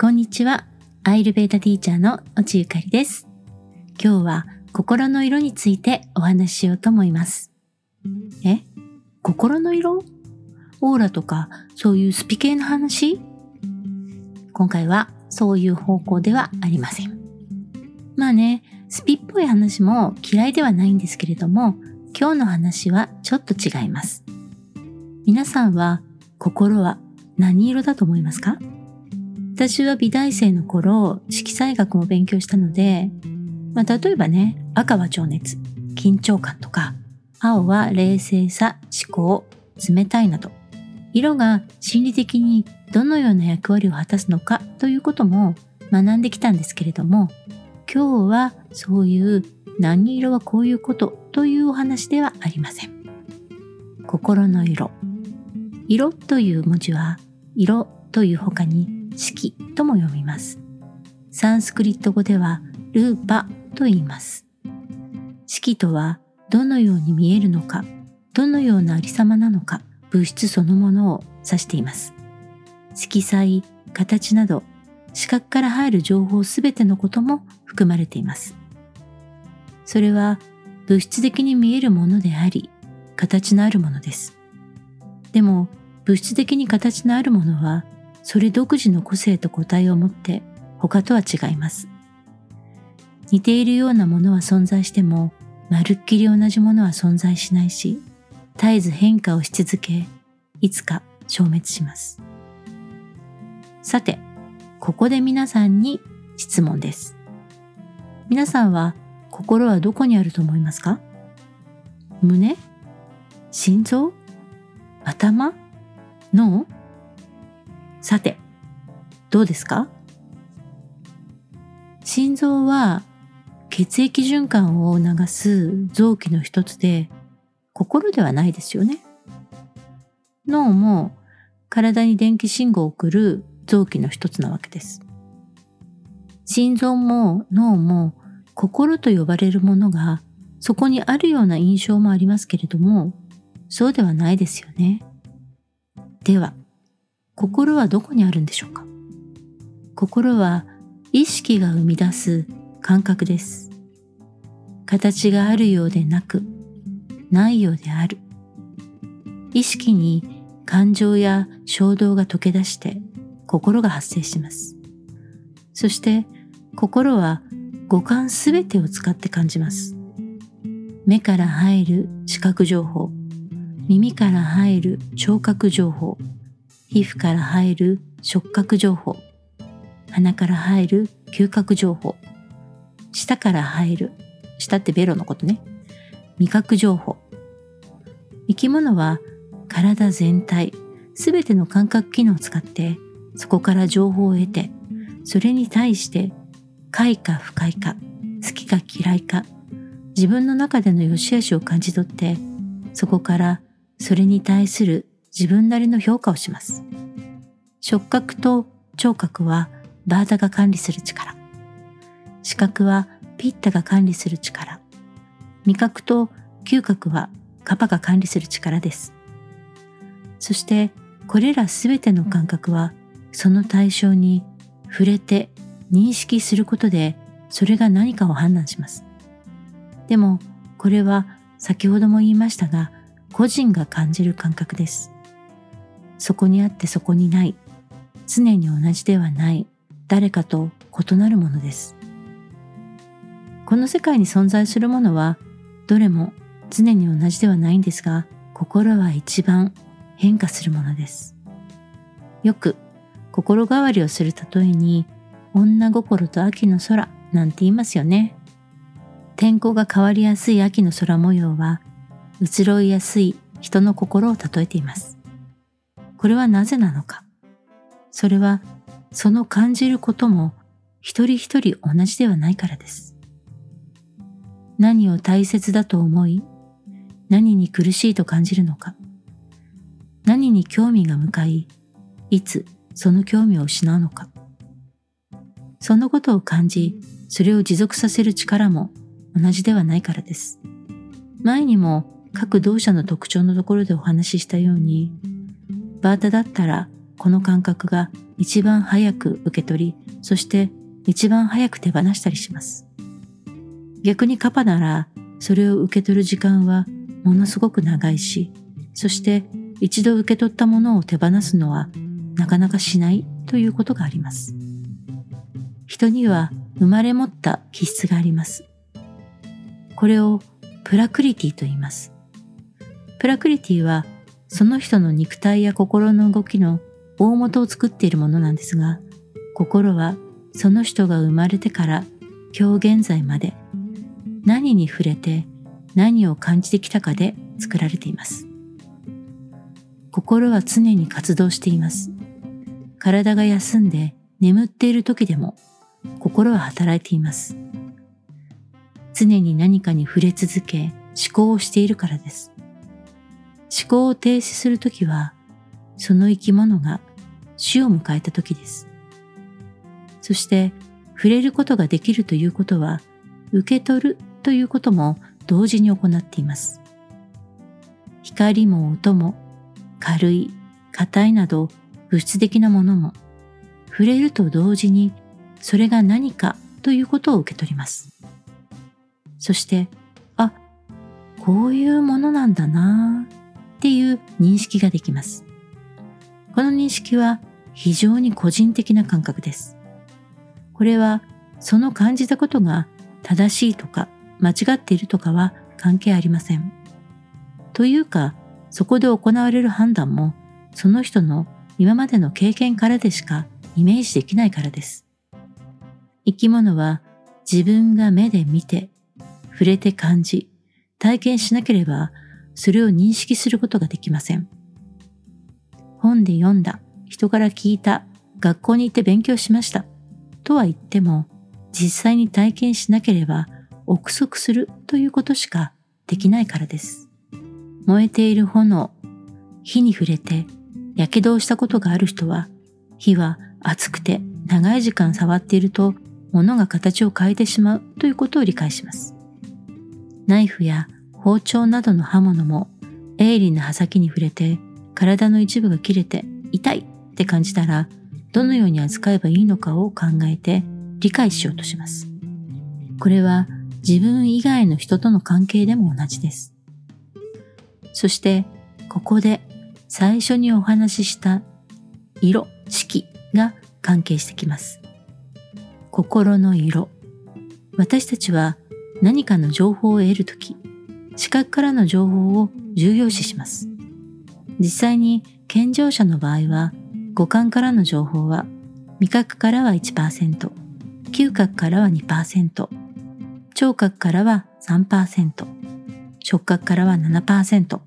こんにちは。アイルベータティーチャーの落ちゆかりです。今日は心の色についてお話ししようと思います。え？心の色？オーラとかそういうスピ系の話？今回はそういう方向ではありません。まあね、スピっぽい話も嫌いではないんですけれども、今日の話はちょっと違います。皆さんは心は何色だと思いますか？私は美大生の頃、色彩学も勉強したので、まあ、例えばね、赤は情熱、緊張感とか、青は冷静さ、思考、冷たいなど、色が心理的にどのような役割を果たすのかということも学んできたんですけれども、今日はそういう何色はこういうことというお話ではありません。心の色。色という文字は、色という他に式とも読みます。サンスクリット語ではルーパと言います。式とはどのように見えるのか、どのようなありさまなのか、物質そのものを指しています。色彩、形など、視覚から入る情報すべてのことも含まれています。それは物質的に見えるものであり、形のあるものです。でも、物質的に形のあるものはそれ独自の個性と個体を持って他とは違います。似ているようなものは存在しても、まるっきり同じものは存在しないし、絶えず変化をし続け、いつか消滅します。さて、ここで皆さんに質問です。皆さんは心はどこにあると思いますか？胸？心臓？頭？脳？さて、どうですか？心臓は血液循環を流す臓器の一つで、心ではないですよね。脳も体に電気信号を送る臓器の一つなわけです。心臓も脳も心と呼ばれるものがそこにあるような印象もありますけれども、そうではないですよね。では、心はどこにあるんでしょうか？心は意識が生み出す感覚です。形があるようでなく、ないようである。意識に感情や衝動が溶け出して心が発生します。そして心は五感すべてを使って感じます。目から入る視覚情報、耳から入る聴覚情報、皮膚から入る触覚情報、鼻から入る嗅覚情報、舌から入る、舌ってベロのことね、味覚情報。生き物は体全体、すべての感覚機能を使って、そこから情報を得て、それに対して快か不快か、好きか嫌いか、自分の中での良し悪しを感じ取って、そこからそれに対する自分なりの評価をします。触覚と聴覚はバータが管理する力。視覚はピッタが管理する力。味覚と嗅覚はカパが管理する力です。そしてこれらすべての感覚はその対象に触れて認識することでそれが何かを判断します。でもこれは先ほども言いましたが個人が感じる感覚です。そこにあってそこにない、常に同じではない誰かと異なるものです。この世界に存在するものはどれも常に同じではないんですが、心は一番変化するものです。よく心変わりをする例えに、女心と秋の空なんて言いますよね。天候が変わりやすい秋の空模様は、移ろいやすい人の心を例えています。これはなぜなのかそれはその感じることも一人一人同じではないからです。何を大切だと思い、何に苦しいと感じるのか、何に興味が向かい、いつその興味を失うのか。そのことを感じ、それを持続させる力も同じではないからです。前にも各同社の特徴のところでお話ししたように、バータだったらこの感覚が一番早く受け取り、そして一番早く手放したりします。逆にカパなら、それを受け取る時間はものすごく長いし、そして一度受け取ったものを手放すのはなかなかしないということがあります。人には生まれ持った気質があります。これをプラクリティと言います。プラクリティはその人の肉体や心の動きの大元を作っているものなんですが、心はその人が生まれてから今日現在まで何に触れて何を感じてきたかで作られています。心は常に活動しています。体が休んで眠っている時でも心は働いています。常に何かに触れ続け思考をしているからです。思考を停止するときは、その生き物が死を迎えた時です。そして触れることができるということは、受け取るということも同時に行っています。光も音も軽い、硬いなど物質的なものも触れると同時にそれが何かということを受け取ります。そして、あ、こういうものなんだなっていう認識ができます。この認識は非常に個人的な感覚です。これはその感じたことが正しいとか間違っているとかは関係ありません。というか、そこで行われる判断もその人の今までの経験からでしかイメージできないからです。生き物は自分が目で見て、触れて感じ、体験しなければそれを認識することができません。本で読んだ、人から聞いた、学校に行って勉強しました、とは言っても、実際に体験しなければ憶測するということしかできないからです。燃えている炎、火に触れて火傷をしたことがある人は、火は熱くて長い時間触っていると物が形を変えてしまうということを理解します。ナイフや包丁などの刃物も鋭利な刃先に触れて体の一部が切れて痛いって感じたらどのように扱えばいいのかを考えて理解しようとします。これは自分以外の人との関係でも同じです。そしてここで最初にお話しした色、色が関係してきます。心の色。私たちは何かの情報を得るとき、視覚からの情報を重要視します。実際に健常者の場合は、五感からの情報は味覚からは1%、嗅覚からは2%、聴覚からは3%、触覚からは7%、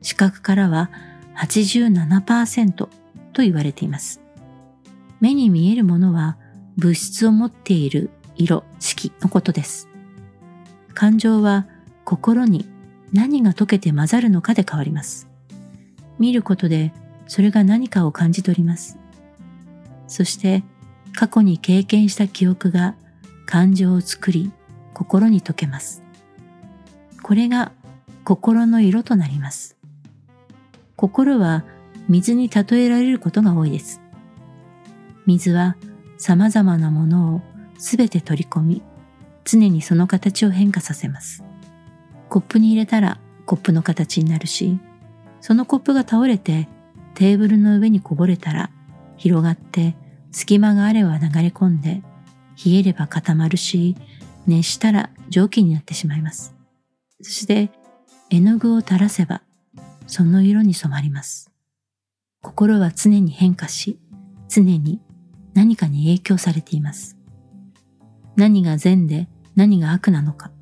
視覚からは87%と言われています。目に見えるものは物質を持っている色、色のことです。感情は心に何が溶けて混ざるのかで変わります。見ることでそれが何かを感じ取ります。そして過去に経験した記憶が感情を作り心に溶けます。これが心の色となります。心は水に例えられることが多いです。水は様々なものをすべて取り込み、常にその形を変化させます。コップに入れたらコップの形になるし、そのコップが倒れてテーブルの上にこぼれたら広がって隙間があれば流れ込んで冷えれば固まるし、熱したら蒸気になってしまいます。そして絵の具を垂らせばその色に染まります。心は常に変化し、常に何かに影響されています。何が善で何が悪なのか、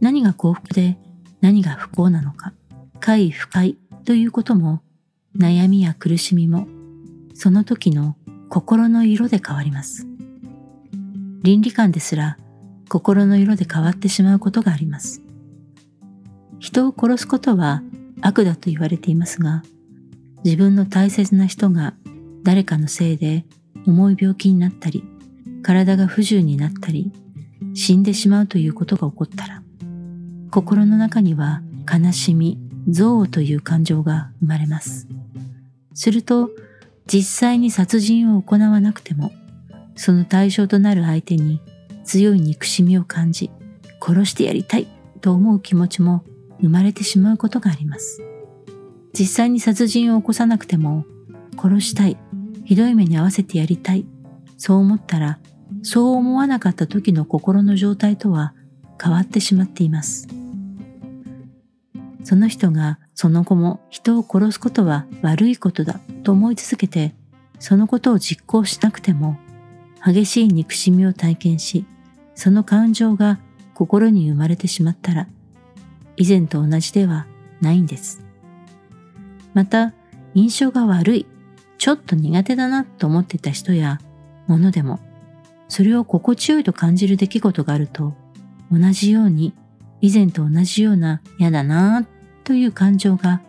何が幸福で何が不幸なのか、快不快ということも悩みや苦しみもその時の心の色で変わります。倫理観ですら心の色で変わってしまうことがあります。人を殺すことは悪だと言われていますが、自分の大切な人が誰かのせいで重い病気になったり、体が不自由になったり、死んでしまうということが起こったら、心の中には悲しみ、憎悪という感情が生まれます。すると、実際に殺人を行わなくても、その対象となる相手に強い憎しみを感じ、殺してやりたいと思う気持ちも生まれてしまうことがあります。実際に殺人を起こさなくても、殺したい、ひどい目に遭わせてやりたい、そう思ったら、そう思わなかった時の心の状態とは変わってしまっています。その人がその後も人を殺すことは悪いことだと思い続けて、そのことを実行しなくても、激しい憎しみを体験し、その感情が心に生まれてしまったら、以前と同じではないんです。また、印象が悪い、ちょっと苦手だなと思っていた人やものでも、それを心地よいと感じる出来事があると、同じように以前と同じような嫌だなという感情が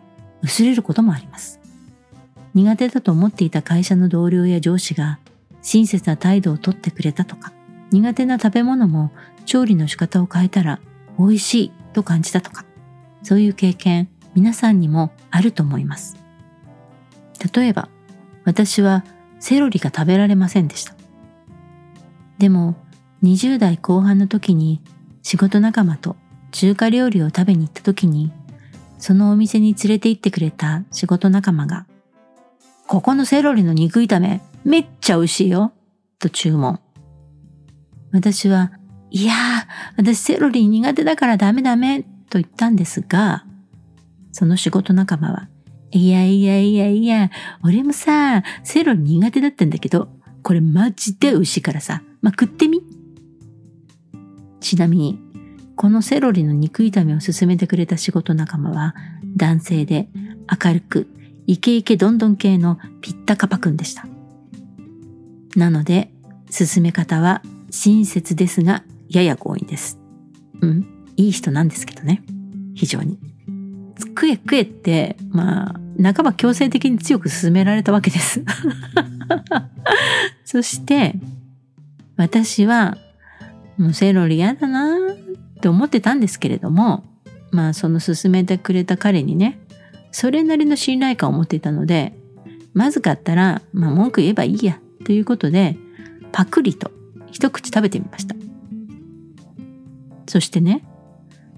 薄れることもあります。苦手だと思っていた会社の同僚や上司が親切な態度をとってくれたとか、苦手な食べ物も調理の仕方を変えたら美味しいと感じたとか、そういう経験皆さんにもあると思います。例えば、私はセロリが食べられませんでした。でも、20代後半の時に仕事仲間と中華料理を食べに行った時にそのお店に連れて行ってくれた仕事仲間が、ここのセロリの肉炒めめっちゃ美味しいよと注文。私は、いやー、私セロリ苦手だからダメダメと言ったんですが、その仕事仲間は、いやいやいやいや、俺もさ、セロリ苦手だったんだけど、これマジで美味しいからさ、まあ、食ってみ？ちなみに、このセロリの肉炒めを勧めてくれた仕事仲間は男性で明るくイケイケどんどん系のピッタカパくんでした。なので、進め方は親切ですがやや強引です。うん、いい人なんですけどね。非常に。食え食えって、まあ、半ば強制的に強く勧められたわけです。そして、私は、もうセロリ嫌だなって思ってたんですけれどもまあその勧めてくれた彼にねそれなりの信頼感を持っていたのでまずかったら、まあ、文句言えばいいやということでパクリと一口食べてみました。そしてね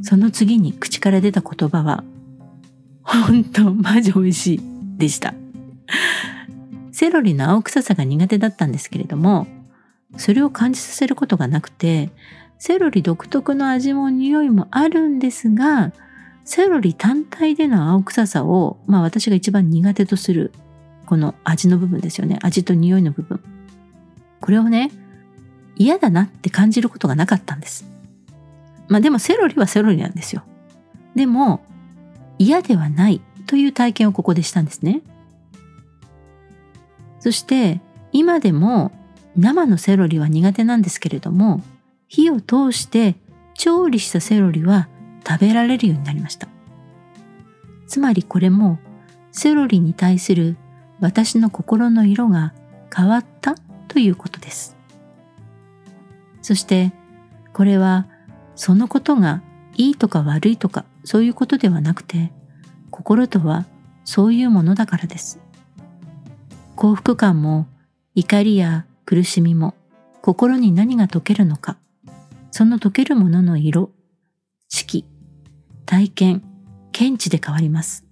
その次に口から出た言葉は本当マジ美味しいでした。セロリの青臭さが苦手だったんですけれどもそれを感じさせることがなくてセロリ独特の味も匂いもあるんですが、セロリ単体での青臭さを、まあ私が一番苦手とする、この味の部分ですよね。味と匂いの部分。これをね、嫌だなって感じることがなかったんです。まあでもセロリはセロリなんですよ。でも、嫌ではないという体験をここでしたんですね。そして、今でも生のセロリは苦手なんですけれども、火を通して調理したセロリは食べられるようになりました。つまりこれもセロリに対する私の心の色が変わったということです。そしてこれはそのことがいいとか悪いとかそういうことではなくて心とはそういうものだからです。幸福感も怒りや苦しみも心に何が解けるのかその溶けるものの色、色、体験、見地で変わります。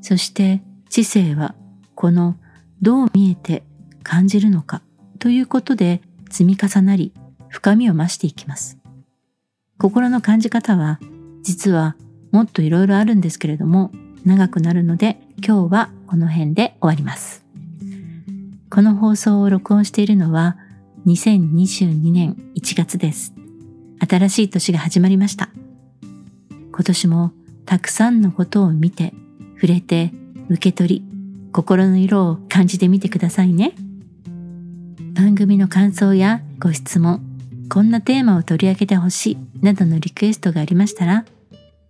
そして知性はこのどう見えて感じるのかということで積み重なり深みを増していきます。心の感じ方は実はもっといろいろあるんですけれども長くなるので今日はこの辺で終わります。この放送を録音しているのは2022年1月です。新しい年が始まりました。今年もたくさんのことを見て、触れて、受け取り、心の色を感じてみてくださいね。番組の感想やご質問、こんなテーマを取り上げてほしいなどのリクエストがありましたら、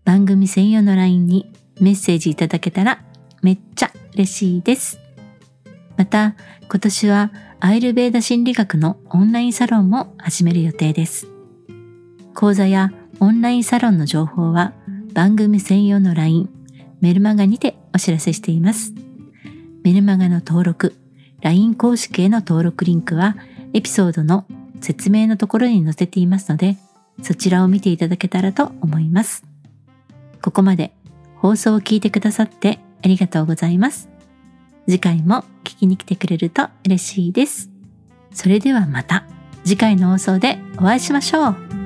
番組専用の LINE にメッセージいただけたらめっちゃ嬉しいです。また、今年はアイルベーダ心理学のオンラインサロンも始める予定です。講座やオンラインサロンの情報は番組専用の LINE、メルマガにてお知らせしています。メルマガの登録、LINE 公式への登録リンクはエピソードの説明のところに載せていますので、そちらを見ていただけたらと思います。ここまで放送を聞いてくださってありがとうございます。次回も聞きに来てくれると嬉しいです。それではまた次回の放送でお会いしましょう。